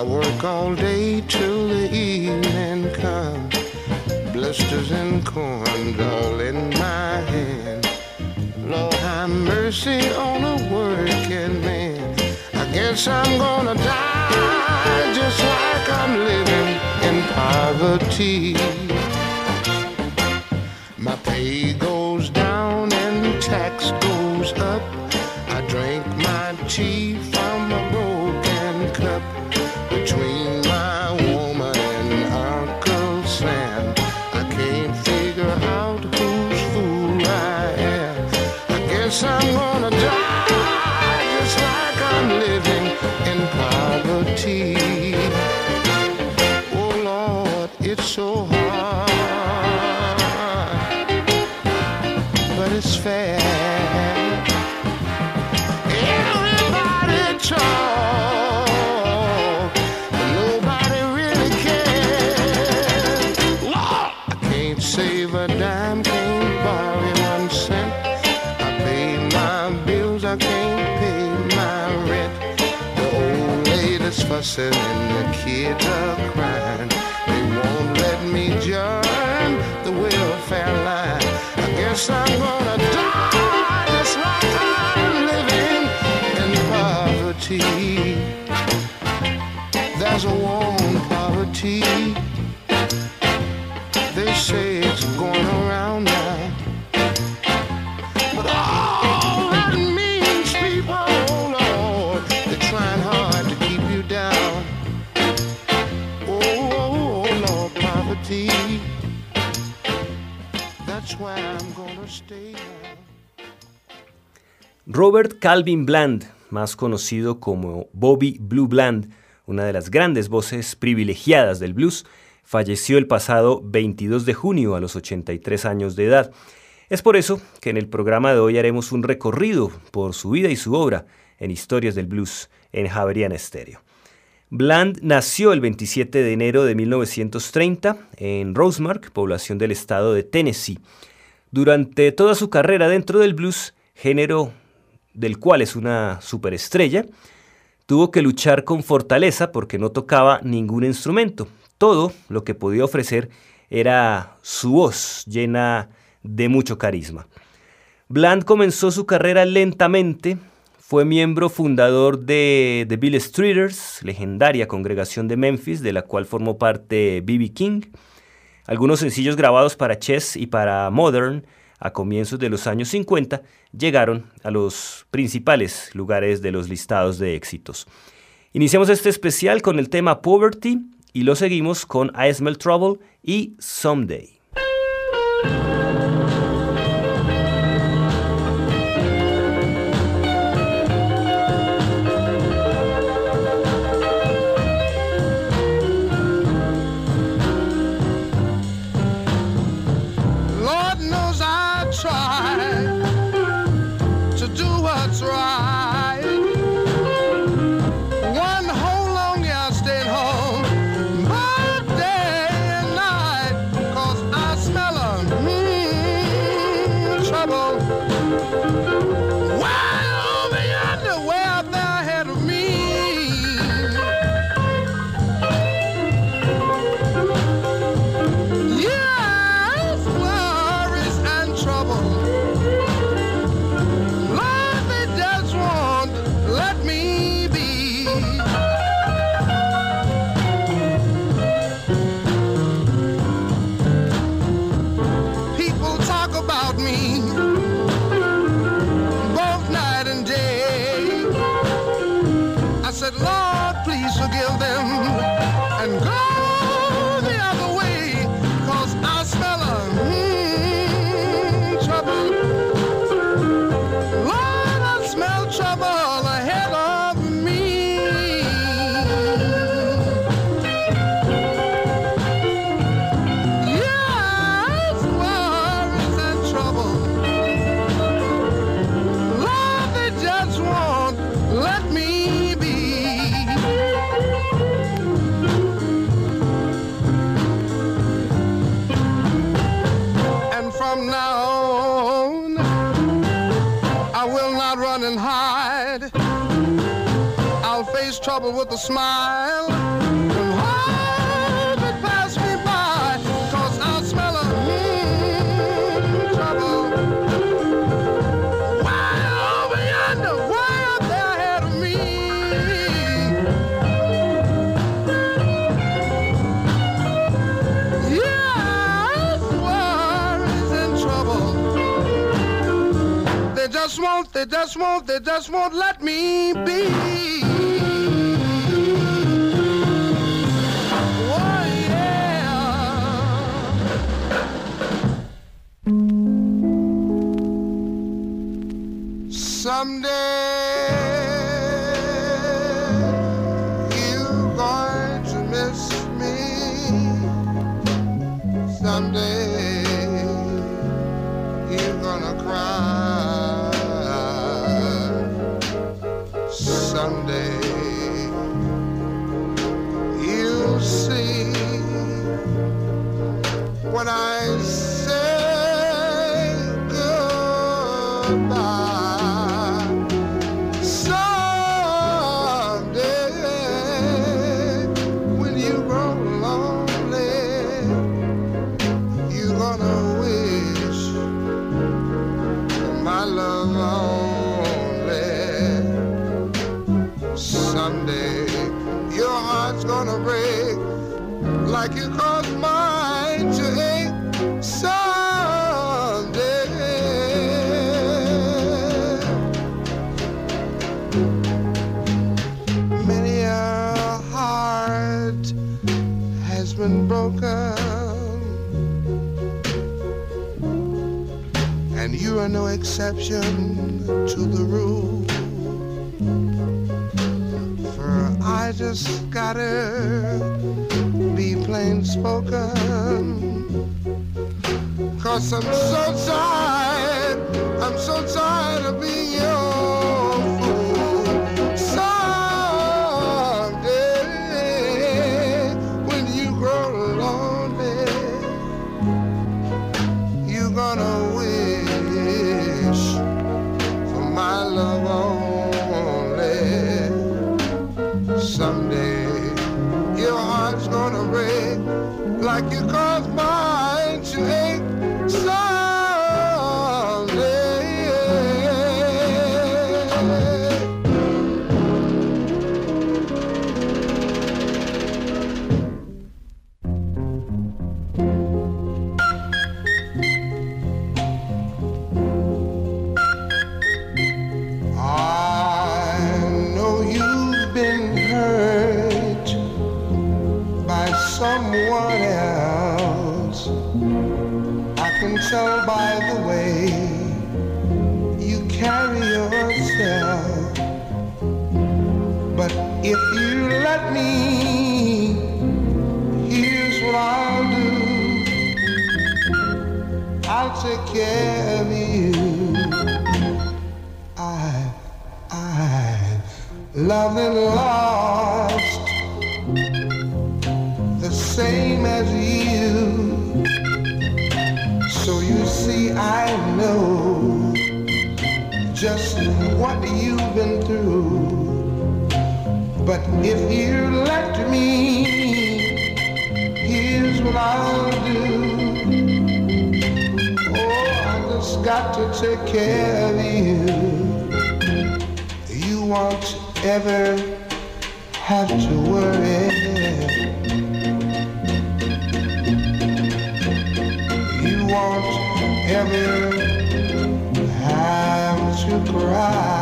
I work all day till the evening comes. Blisters and corn all in my hand. Lord, have mercy on a working man. I guess I'm gonna die just like I'm living in poverty. My pay goes Robert Calvin Bland, más conocido como Bobby Blue Bland, una de las grandes voces privilegiadas del blues, falleció el pasado 22 de junio a los 83 años de edad. Es por eso que en el programa de hoy haremos un recorrido por su vida y su obra en Historias del Blues en Javerian Stereo. Bland nació el 27 de enero de 1930 en Rosemark, población del estado de Tennessee. Durante toda su carrera dentro del blues, género del cual es una superestrella, tuvo que luchar con fortaleza porque no tocaba ningún instrumento. Todo lo que podía ofrecer era su voz llena de mucho carisma. Bland comenzó su carrera lentamente, fue miembro fundador de The Bill Streeters, legendaria congregación de Memphis, de la cual formó parte B.B. King. Algunos sencillos grabados para Chess y para Modern a comienzos de los años 50 llegaron a los principales lugares de los listados de éxitos. Iniciamos este especial con el tema Poverty y lo seguimos con I Smell Trouble y Someday. With a smile. And pass me by, cause I smell a mm, trouble. Way over yonder, way up there ahead of me. World is trouble. They just won't, they just won't, they just won't let me be. Someday been broken. and you are no exception to the rule. For I just gotta be plain spoken. Cause I'm so tired, I'm so tired of being your same as you. So you see, I know just what you've been through. But if you let me, here's what I'll do. Oh, I just got to take care of you. You won't ever have to worry. Ever have to cry.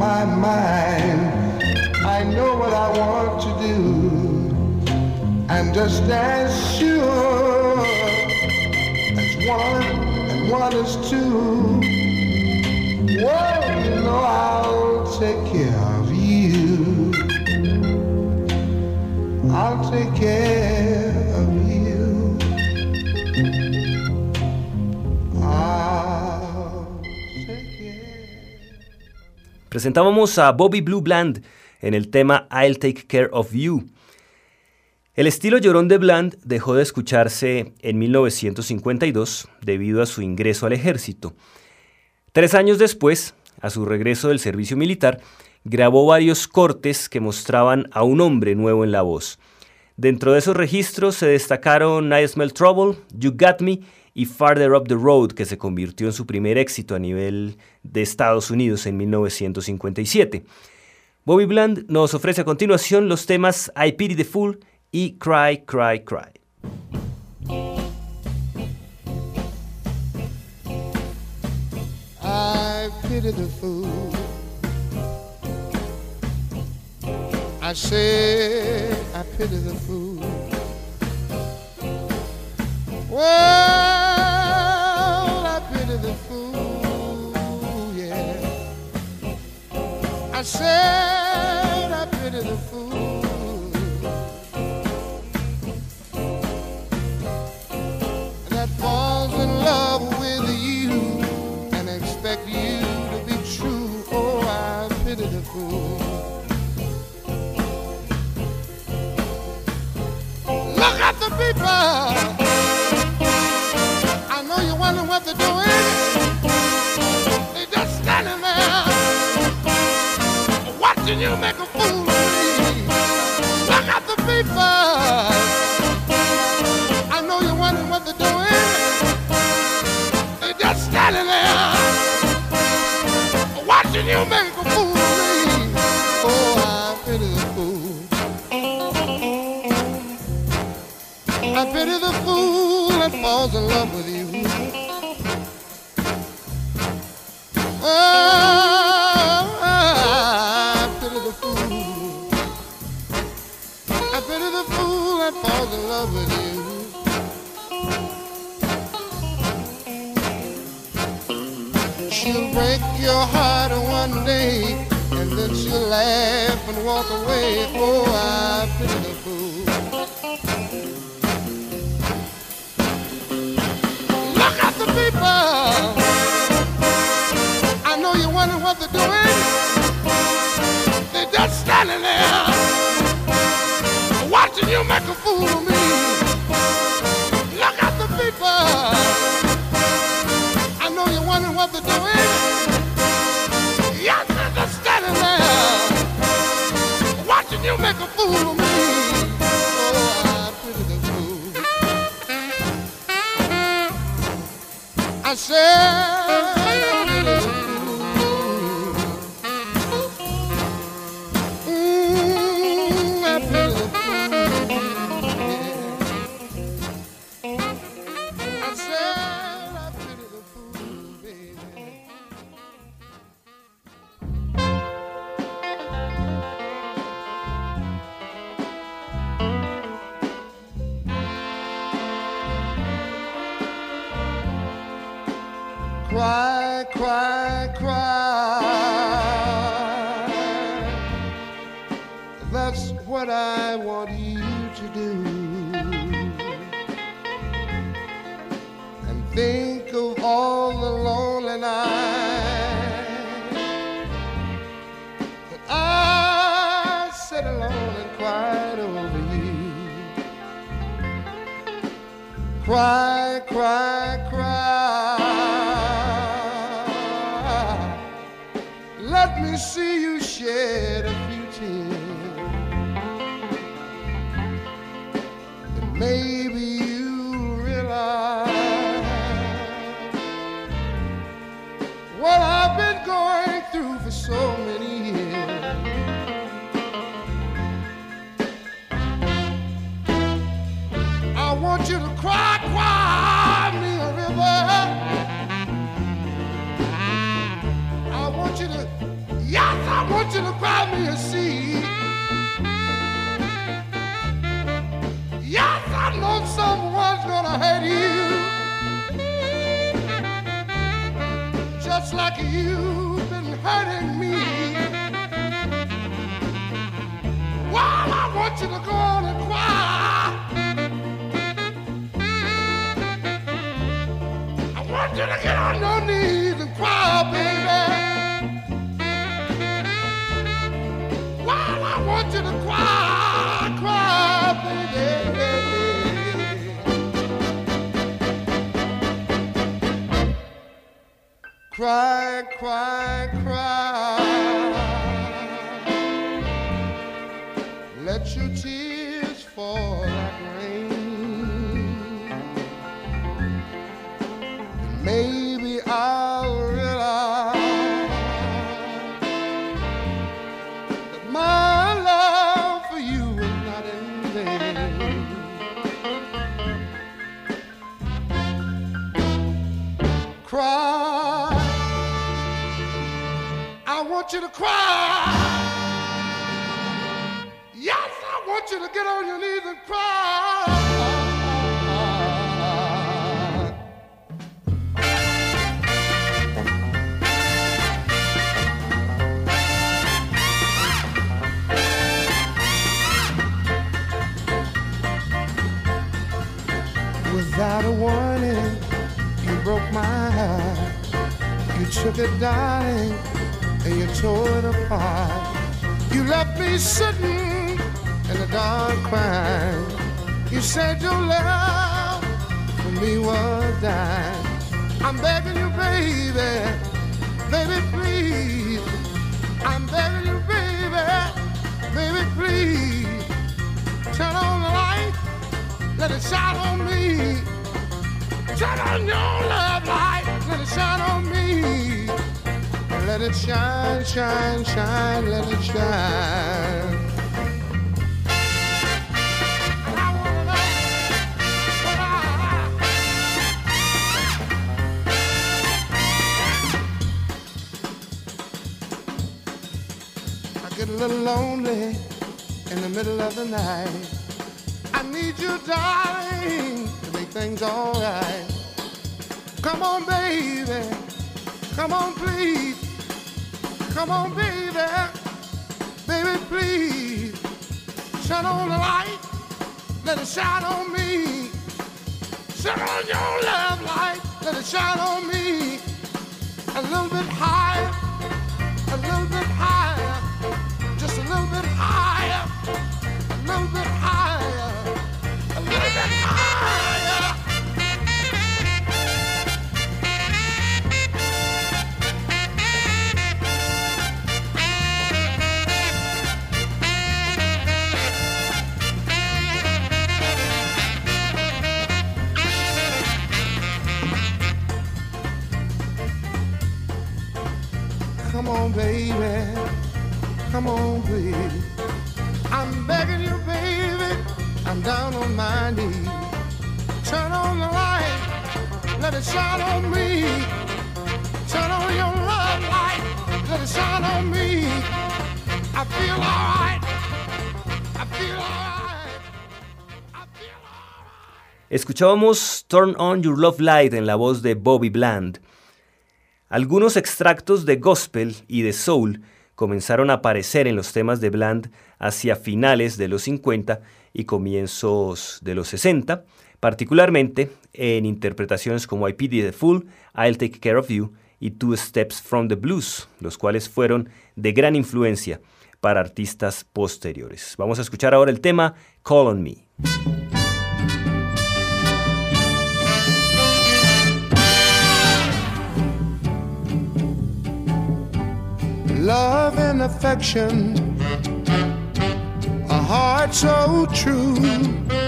My mind. I know what I want to do. And just as sure as one and one is two. Whoa, you know I'll take care of you. I'll take care Presentábamos a Bobby Blue Bland en el tema I'll Take Care of You. El estilo llorón de Bland dejó de escucharse en 1952 debido a su ingreso al ejército. Tres años después, a su regreso del servicio militar, grabó varios cortes que mostraban a un hombre nuevo en la voz. Dentro de esos registros se destacaron I Smell Trouble, You Got Me y Farther Up the Road, que se convirtió en su primer éxito a nivel de Estados Unidos en 1957. Bobby Bland nos ofrece a continuación los temas I Pity the Fool y Cry, Cry, Cry. I pity the fool. I said I pity the fool. Fool, yeah. I said I pity the fool. That falls in love with you and expect you to be true. Oh, I pity the fool. Look at the people. You make a fool of me. Look at the people. I know you're wondering what they're doing. They're just standing there watching you make a fool of me. Oh, I pity the fool. I pity the fool that falls in love with you. Your heart one day, and then she'll laugh and walk away. Oh, I pity the fool. Look at the people. I know you're wondering what they're doing. They're just standing there watching you make a fool I What I want you to do. And think of all the lonely nights that I sat alone and cried over you. Cry, cry, cry. Let me see you shed cry me a sea. Yes, I know someone's gonna hurt you. Just like you've been hurting me. Well, I want you to go on and cry. I want you to get on your knees and cry, baby. Cry, cry, cry. Let your tears fall get on your knees and cry. Without a warning, you broke my heart. You took it, darling, and you tore it apart. You left me sitting in crying. You said your love for me was dying. I'm begging you, baby, baby, please. I'm begging you, baby, baby, please. Turn on the light, let it shine on me. Turn on your love light, let it shine on me. Let it shine, shine, shine, let it shine. Little lonely in the middle of the night. I need you, darling, to make things alright. Come on, baby. Come on, please. Come on, baby. Baby, please. Turn on the light. Let it shine on me. Turn on your love light. Let it shine on me. A little bit higher. A little bit higher. Escuchábamos Turn On Your Love Light en la voz de Bobby Bland. Algunos extractos de gospel y de soul comenzaron a aparecer en los temas de Bland hacia finales de los 50 y comienzos de los 60, particularmente en interpretaciones como I Pity the Fool, I'll Take Care of You y Two Steps from the Blues, los cuales fueron de gran influencia para artistas posteriores. Vamos a escuchar ahora el tema Call on Me. love and affection, a heart so true.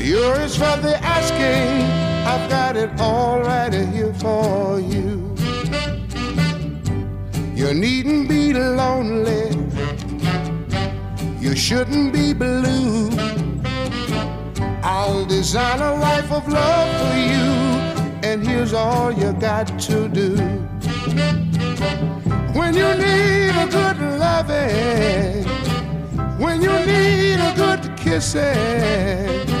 Yours for the asking, I've got it all right here for you. You needn't be lonely, you shouldn't be blue. I'll design a life of love for you, and here's all you got to do. When you need a good loving, when you need a good kissing,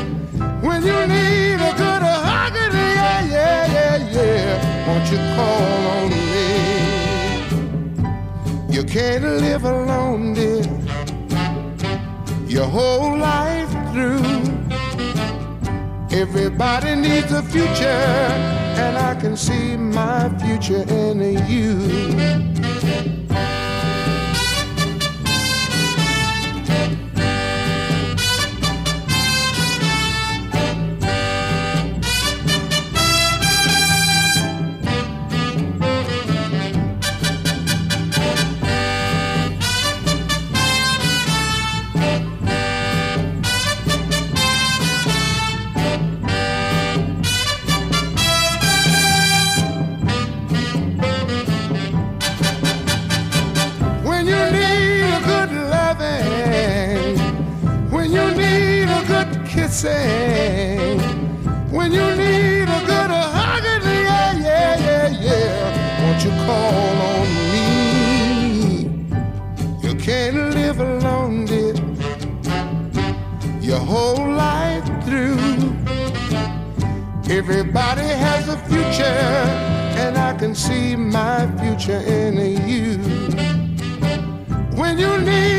when you need a good hugging, yeah, yeah, yeah, yeah, won't you call on me? You can't live alone, dear. your whole life through. Everybody needs a future, and I can see my future in you. When you need a good hug. Yeah, yeah, yeah, yeah. Won't you call on me? You can't live alone, dear. Your whole life through. Everybody has a future, and I can see my future in you. When you need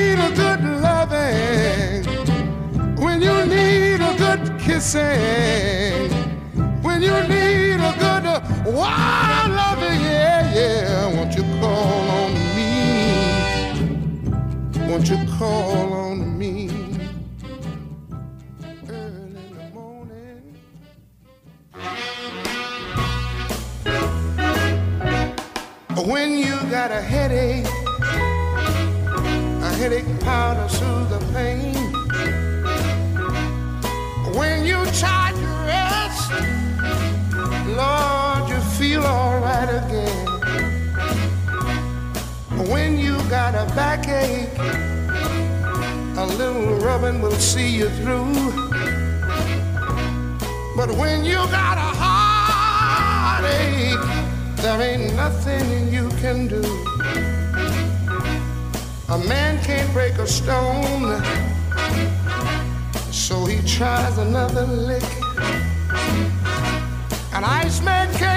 When you need a good wild loving, yeah, yeah. Won't you call on me? Won't you call on me? When you got a headache, a headache powder soothe the pain got a backache, a little rubbing will see you through. But when you got a heartache, there ain't nothing you can do. A man can't break a stone so he tries another lick. An Iceman can't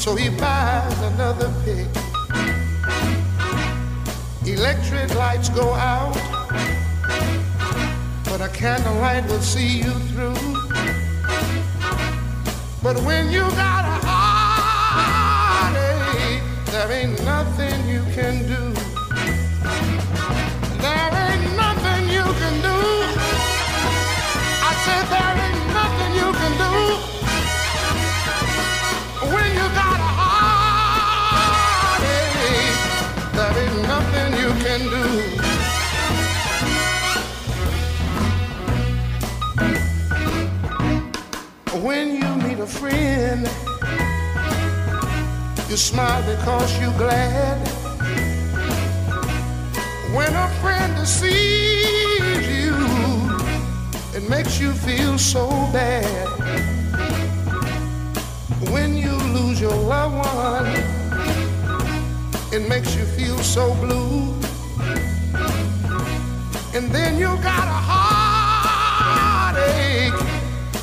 So he buys another pig. Electric lights go out, but a candlelight will see you through. But when you got a heartache, there ain't nothing you can do. Friend, you smile because you're glad. When a friend deceives you it makes you feel so bad when you lose your loved one. It makes you feel so blue. And then you got a heartache,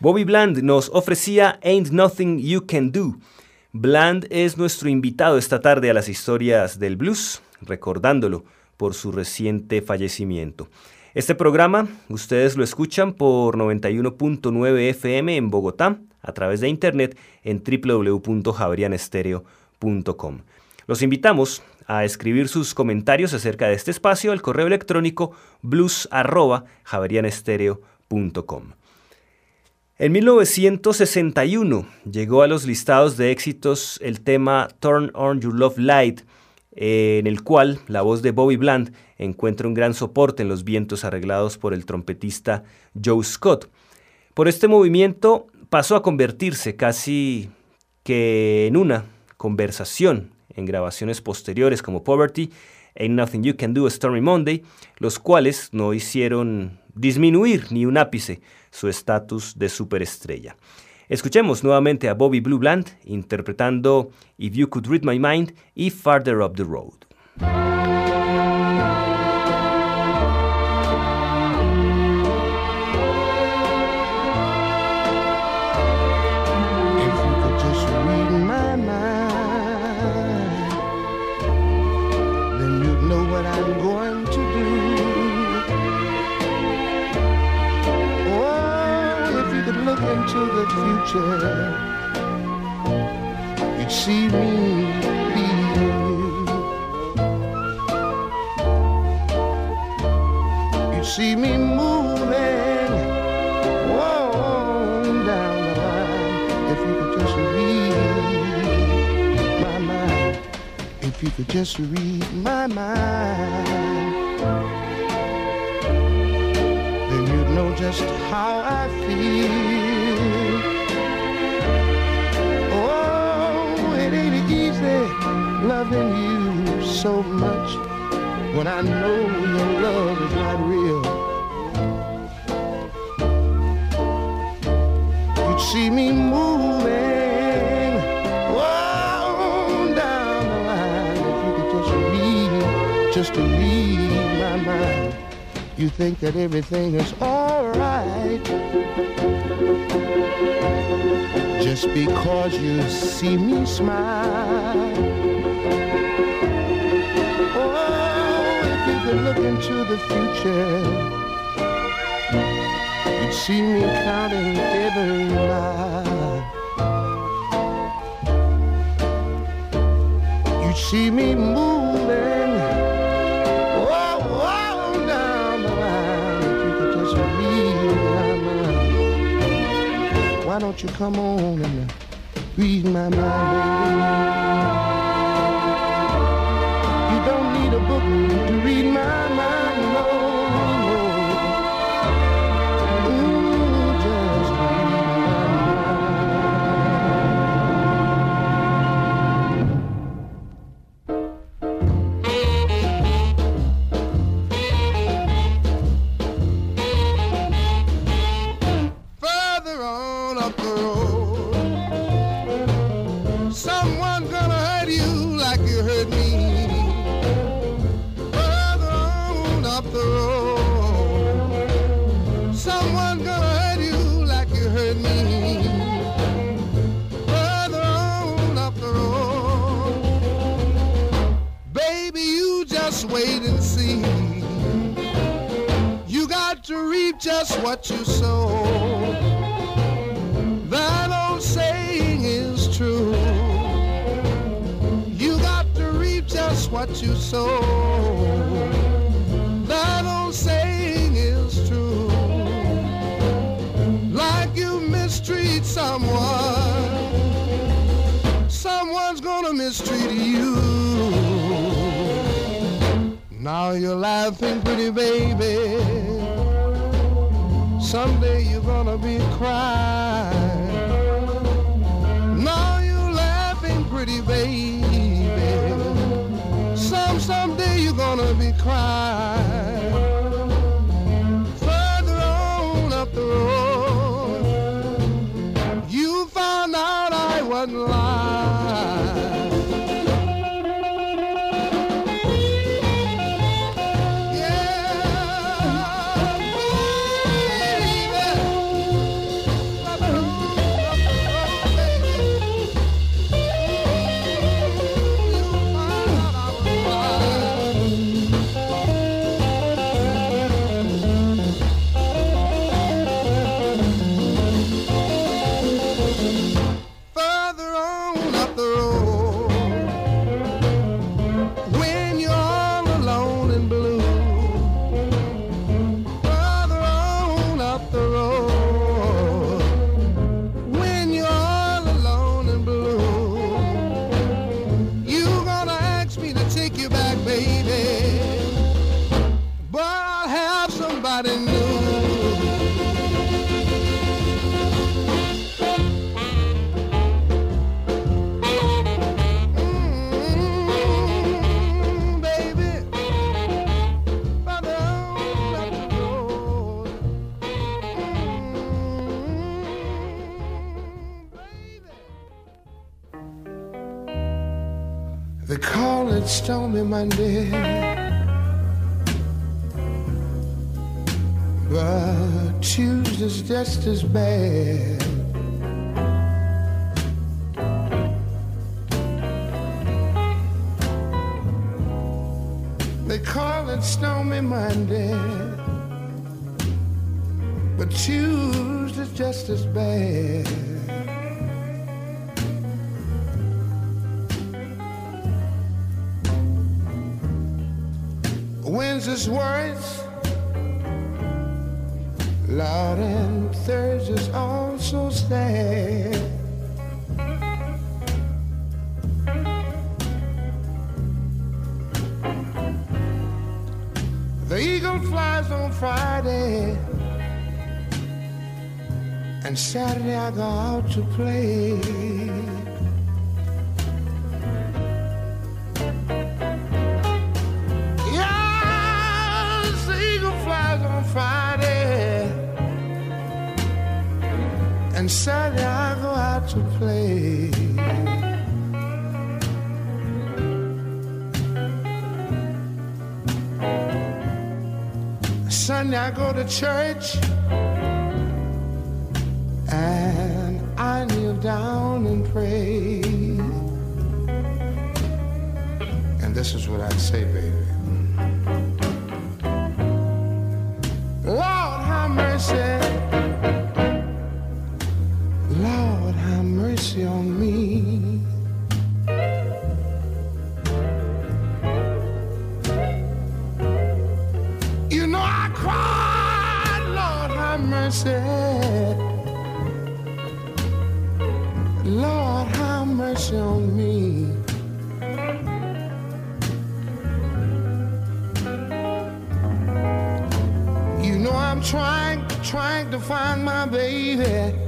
Bobby Bland nos ofrecía Ain't Nothing You Can Do. Bland es nuestro invitado esta tarde a las historias del blues, recordándolo por su reciente fallecimiento. Este programa ustedes lo escuchan por 91.9 FM en Bogotá a través de internet en www.javerianestereo.com. Los invitamos a escribir sus comentarios acerca de este espacio al correo electrónico blues@javerianestereo.com. En 1961 llegó a los listados de éxitos el tema Turn On Your Love Light, en el cual la voz de Bobby Bland encuentra un gran soporte en los vientos arreglados por el trompetista Joe Scott. Por este movimiento pasó a convertirse casi que en una conversación en grabaciones posteriores como Poverty, Ain't Nothing You Can Do, Stormy Monday, los cuales no hicieron disminuir ni un ápice su estatus de superestrella. Escuchemos nuevamente a Bobby Blue Bland interpretando If You Could Read My Mind y Farther Up the Road. You'd see me leaving you. You'd see me moving, on down the line. If you could just read my mind, if you could just read my mind. Then you'd know just how I feel. Loving you so much when I know your love is not real. You'd see me moving on down the line if you could just read, just to read my mind. You think that everything is alright just because you see me smile. Could look into the future, you'd see me counting every mile. You'd see me moving. Down the line. If you could just read my mind. Why don't you come on and read my mind, baby? What you sow. That old saying is true. You got to reap just what you sow. That old saying is true. Like you mistreat someone, someone's gonna mistreat you. Now you're laughing, pretty baby. Someday you're gonna be crying. Now you're laughing, pretty baby. Some someday you're gonna be crying. Monday. But Tuesday's just as bad. Wednesday's worse. Lord, and Thursday's also sad. The eagle flies on Friday, and Saturday I go out to play. Saturday I go out to play. Sunday I go to church and I kneel down and pray. And this is what I'd say, baby. Mercy on me. You know I cried, Lord, have mercy. Lord, have mercy on me. You know I'm trying, trying to find my baby.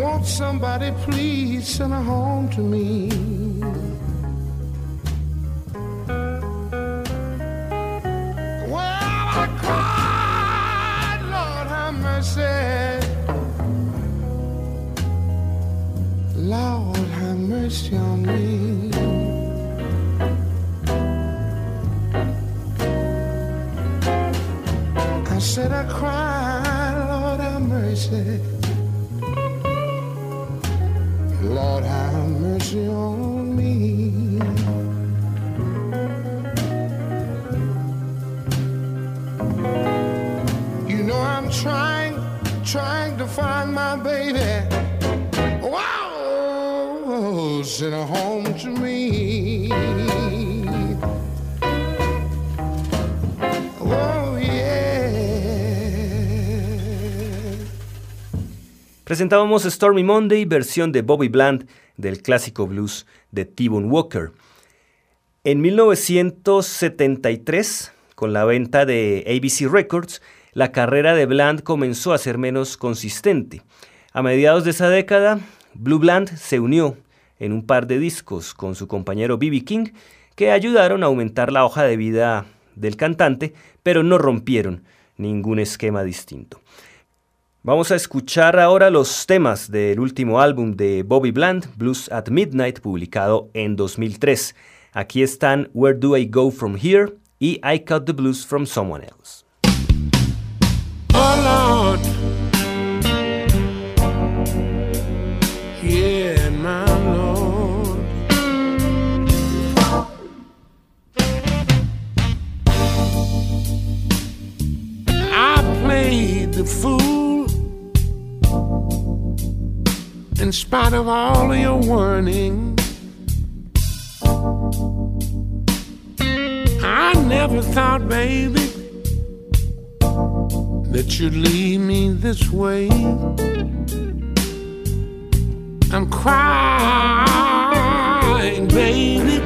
I want somebody, please send her home to me. Well, I cried, Lord, have mercy. Lord, have mercy on me. Lord, have mercy on me. Presentábamos Stormy Monday, versión de Bobby Bland del clásico blues de T-Bone Walker. En 1973, con la venta de ABC Records, la carrera de Bland comenzó a ser menos consistente. A mediados de esa década, Blue Bland se unió en un par de discos con su compañero B.B. King, que ayudaron a aumentar la hoja de vida del cantante, pero no rompieron ningún esquema distinto. Vamos a escuchar ahora los temas del último álbum de Bobby Bland, Blues at Midnight, publicado en 2003. Aquí están Where Do I Go From Here y I Cut the Blues From Someone Else. In spite of all of your warning. I never thought, baby that you'd leave me this way. I'm crying, baby.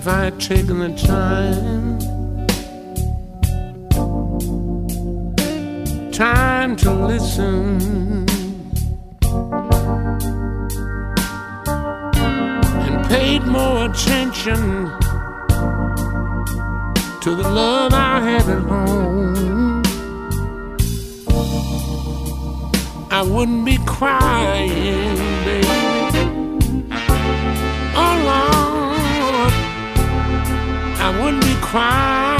If I taken the time? Time to listen and paid more attention to the love I have at home. I wouldn't be crying, baby. wouldn't be crying.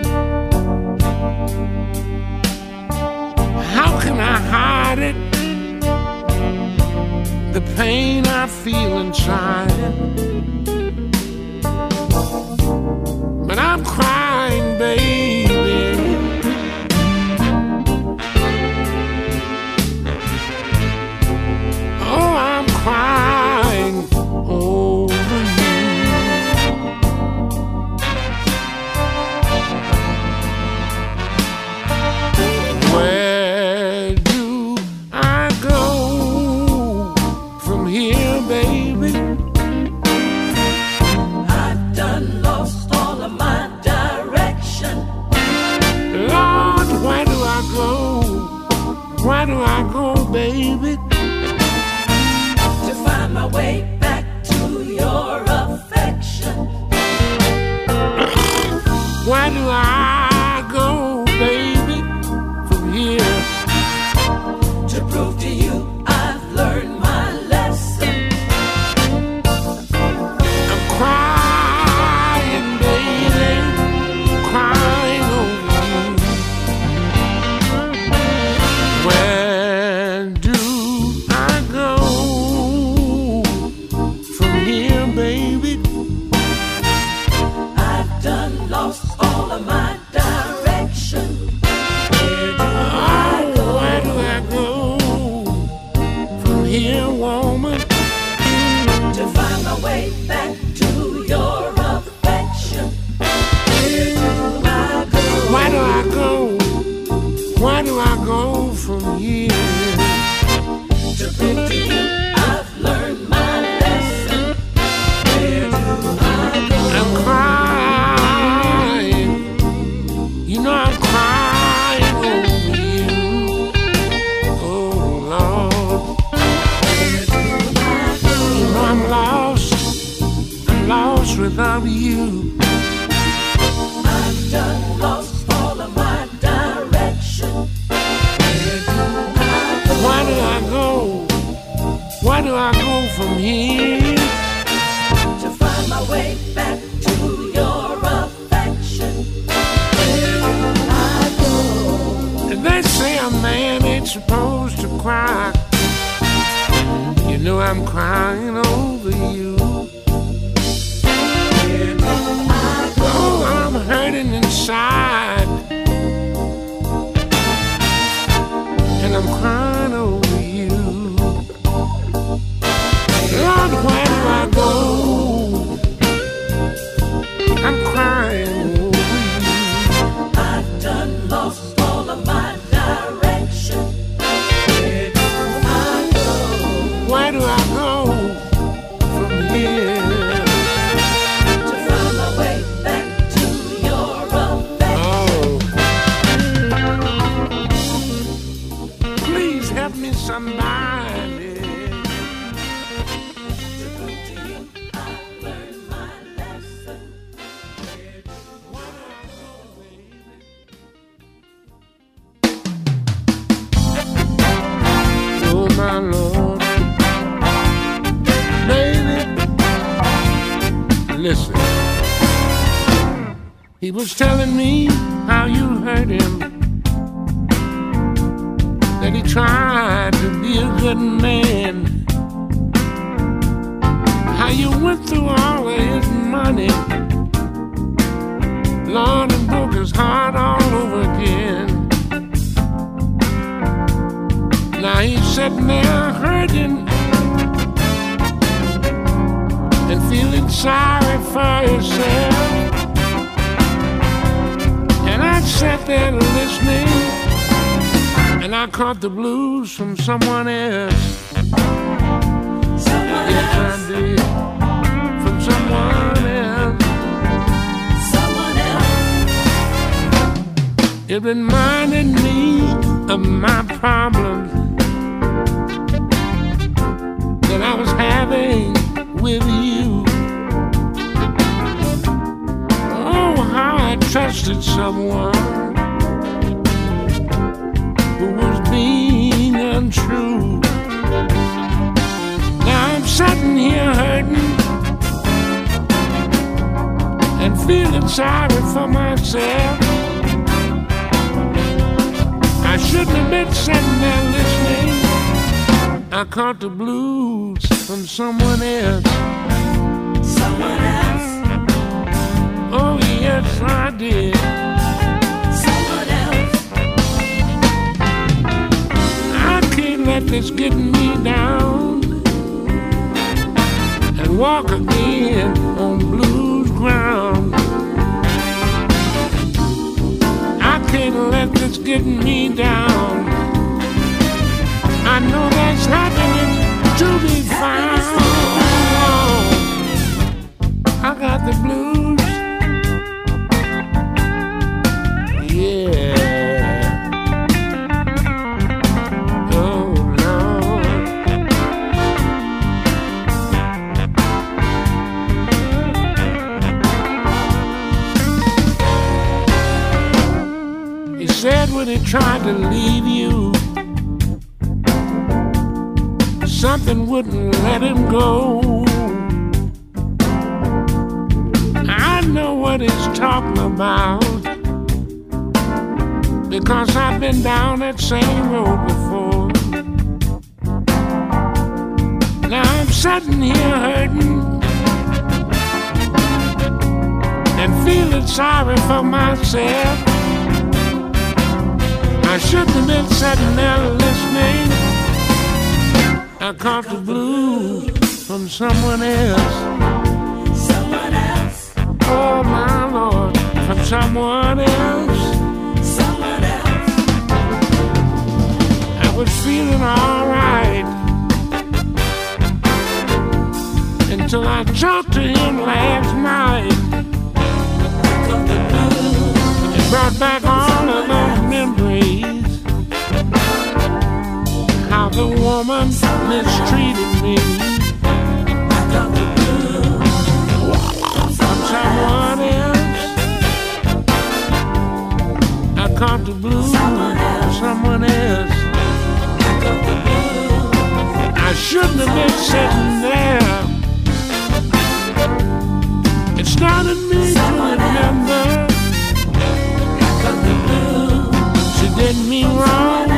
can I hide it? The pain I feel inside. But I'm crying, babe. Was telling me how you hurt him. That he tried to be a good man. How you went through all of his money. Lord, and broke his heart all over again. Now he's sitting there hurting and feeling sorry for himself. I sat there listening, and I caught the blues from someone else. Someone Yes, I else, did. From someone else. someone else. It reminded me of my problems that I was having with you. Trusted someone who was being untrue. Now I'm sitting here hurting and feeling sorry for myself. I shouldn't have been sitting there listening. I caught the blues from someone else. Someone else, Oh, yes, I did. someone else. I can't let this get me down and walk again on blues ground. I can't let this get me down. I know there's happiness to be found. I got the blues. Tried to leave you, something wouldn't let him go. I know what he's talking about because I've been down that same road before. Now I'm sitting here hurting and feeling sorry for myself. I shouldn't have been sitting there listening. I caught the blues from someone else. Someone else, Oh my Lord, from someone else. someone else. I was feeling alright until I talked to him last night. Brought back all the woman mistreated me. From someone else. I caught the blues someone else. I shouldn't have been sitting there. It started me to remember she did me wrong.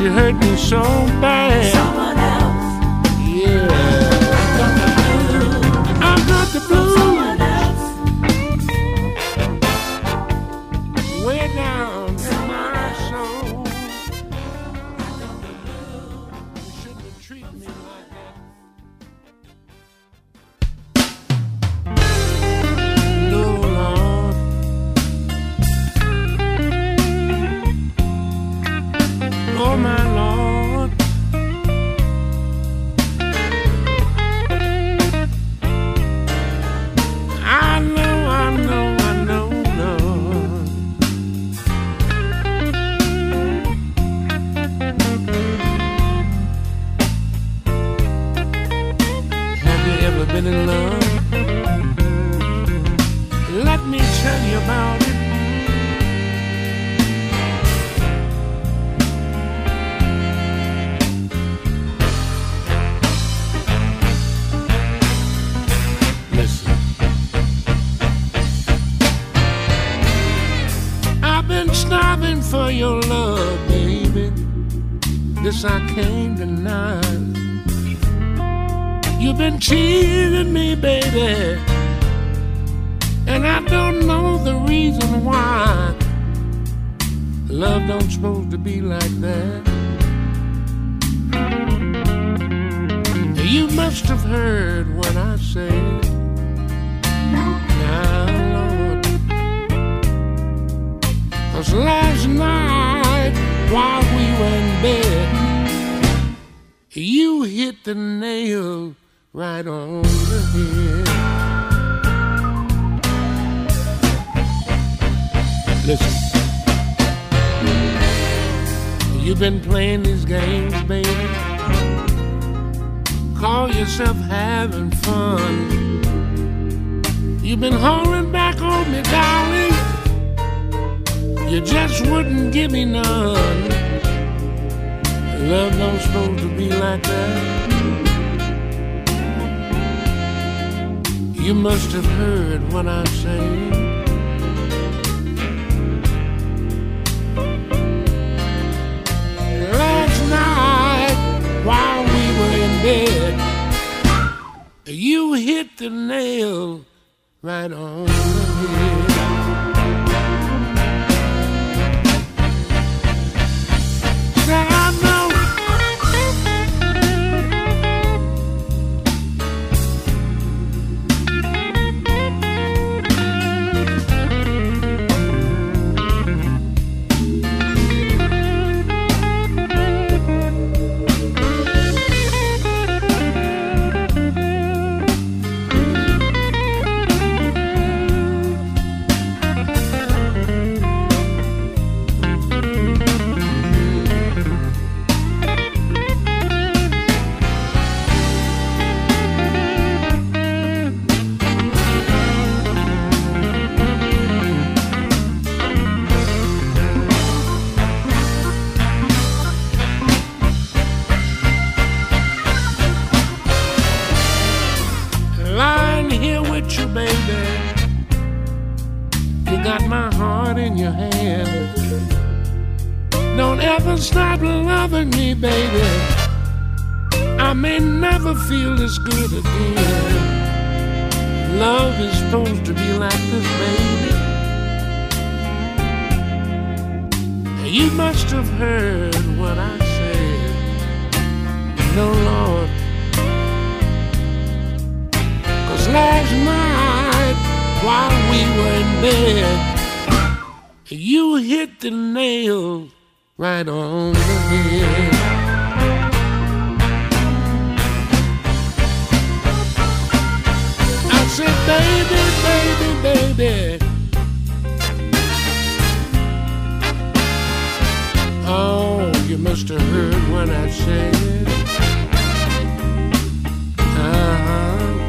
She hurt me so bad. Someone be like that. You must have heard playing these games, baby. Call yourself having fun. You've been holding back on me, darling. You just wouldn't give me none. Love don't supposed to be like that. You must have heard what I'm saying. The nail right on the head. Right on the head. I said, baby, baby, baby. Oh, you must have heard what I said. Uh-huh.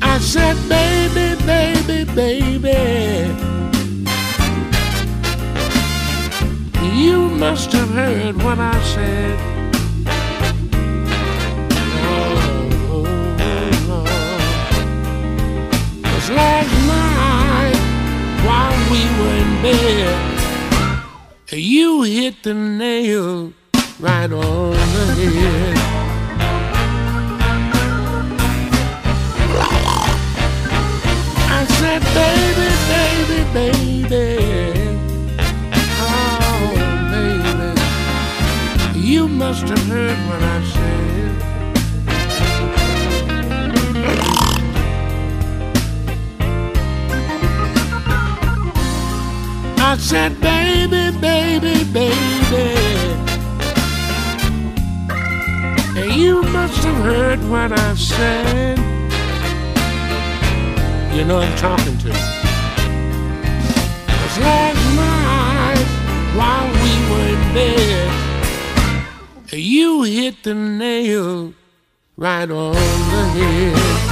I said, baby, baby, baby. Must have heard what I said. Oh, last night, while we were in bed, you hit the nail right on the head. I said, baby, baby, baby. You must have heard what I said. I said, baby, baby, baby. You must have heard what I said. You know I'm talking to. Cause last night, while we were in bed, you hit the nail right on the head.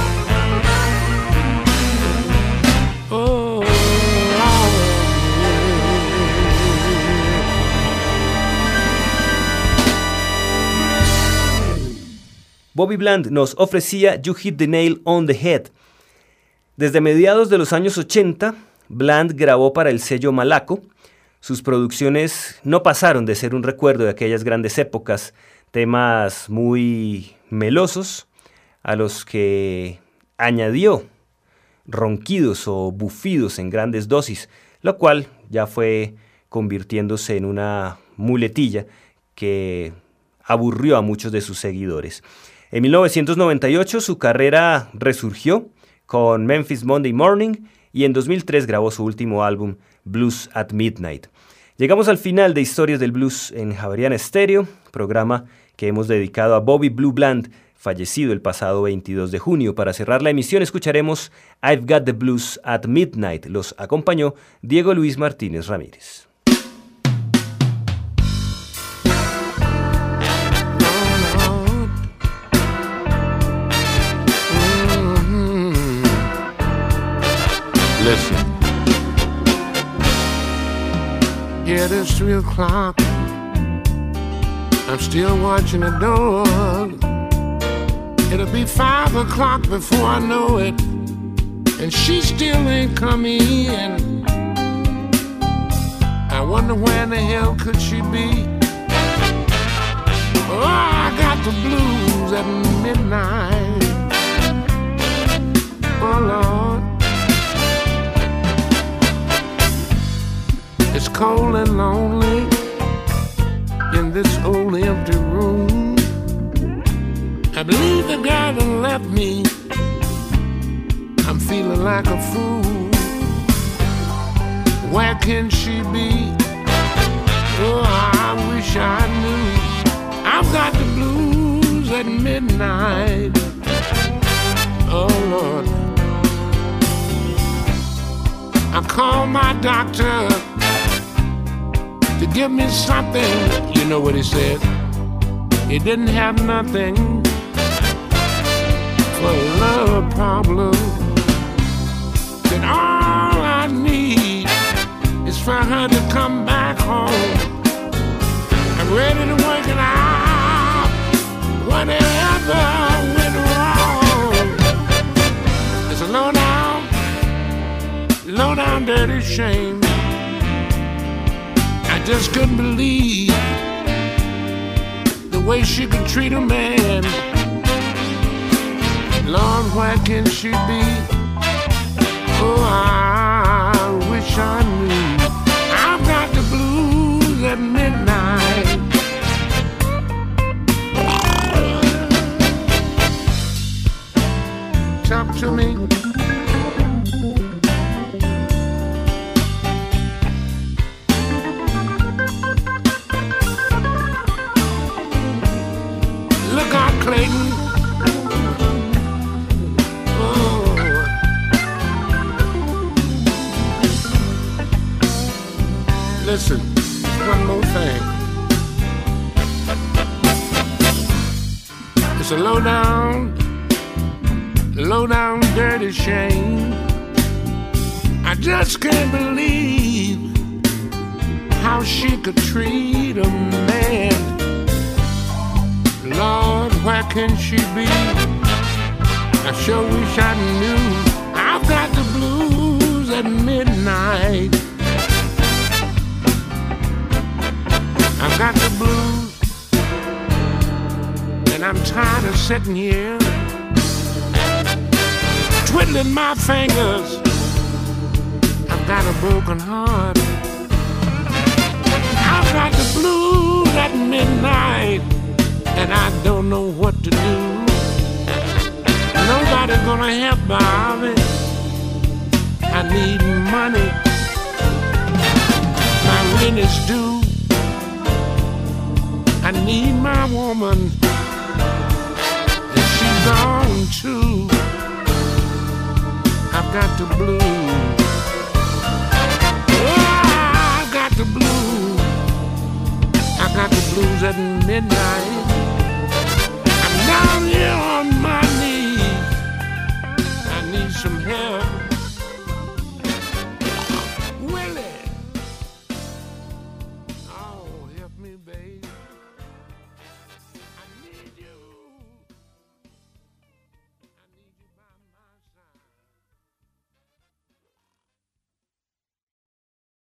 Bobby Bland nos ofrecía You Hit the Nail on the Head. Desde mediados de los años 80, Bland grabó para el sello Malaco. Sus producciones no pasaron de ser un recuerdo de aquellas grandes épocas, temas muy melosos a los que añadió ronquidos o bufidos en grandes dosis, lo cual ya fue convirtiéndose en una muletilla que aburrió a muchos de sus seguidores. En 1998 su carrera resurgió con Memphis Monday Morning y en 2003 grabó su último álbum Blues at Midnight. Llegamos al final de Historias del Blues en Javeriana Stereo, programa que hemos dedicado a Bobby Blue Bland, fallecido el pasado 22 de junio. Para cerrar la emisión escucharemos I've Got the Blues at Midnight. Los acompañó Diego Luis Martínez Ramírez. It is three o'clock. I'm still watching the door. It'll be five o'clock before I know it. And she still ain't come in. I wonder where in the hell could she be? Oh, I got the blues at midnight. Oh, Lord. It's cold and lonely in this old empty room. I believe the girl done left me. I'm feeling like a fool. Where can she be? Oh, I wish I knew. I've got the blues at midnight. Oh, Lord. I called my doctor to give me something. You know what he said? He didn't have nothing for a love problem. That all I need is for her to come back home. I'm ready to work it out. Whatever went wrong. It's a low down, low down dirty shame. Just couldn't believe the way she could treat a man. Lord, where can she be? Oh, I Listen, one more thing. It's a low down, low down, dirty shame. I just can't believe how she could treat a man. Lord, where can she be? I sure wish I knew. I've got the blues at midnight. I've got the blues, and I'm tired of sitting here twiddling my fingers. I've got a broken heart. I've got the blues at midnight and I don't know what to do. Nobody's gonna help Bobby. I need money. My rent is due. I need my woman. And she's gone too. I've got the blues. Oh, I've got the blues. I got the blues at midnight. I'm down here on my knees. I need some help.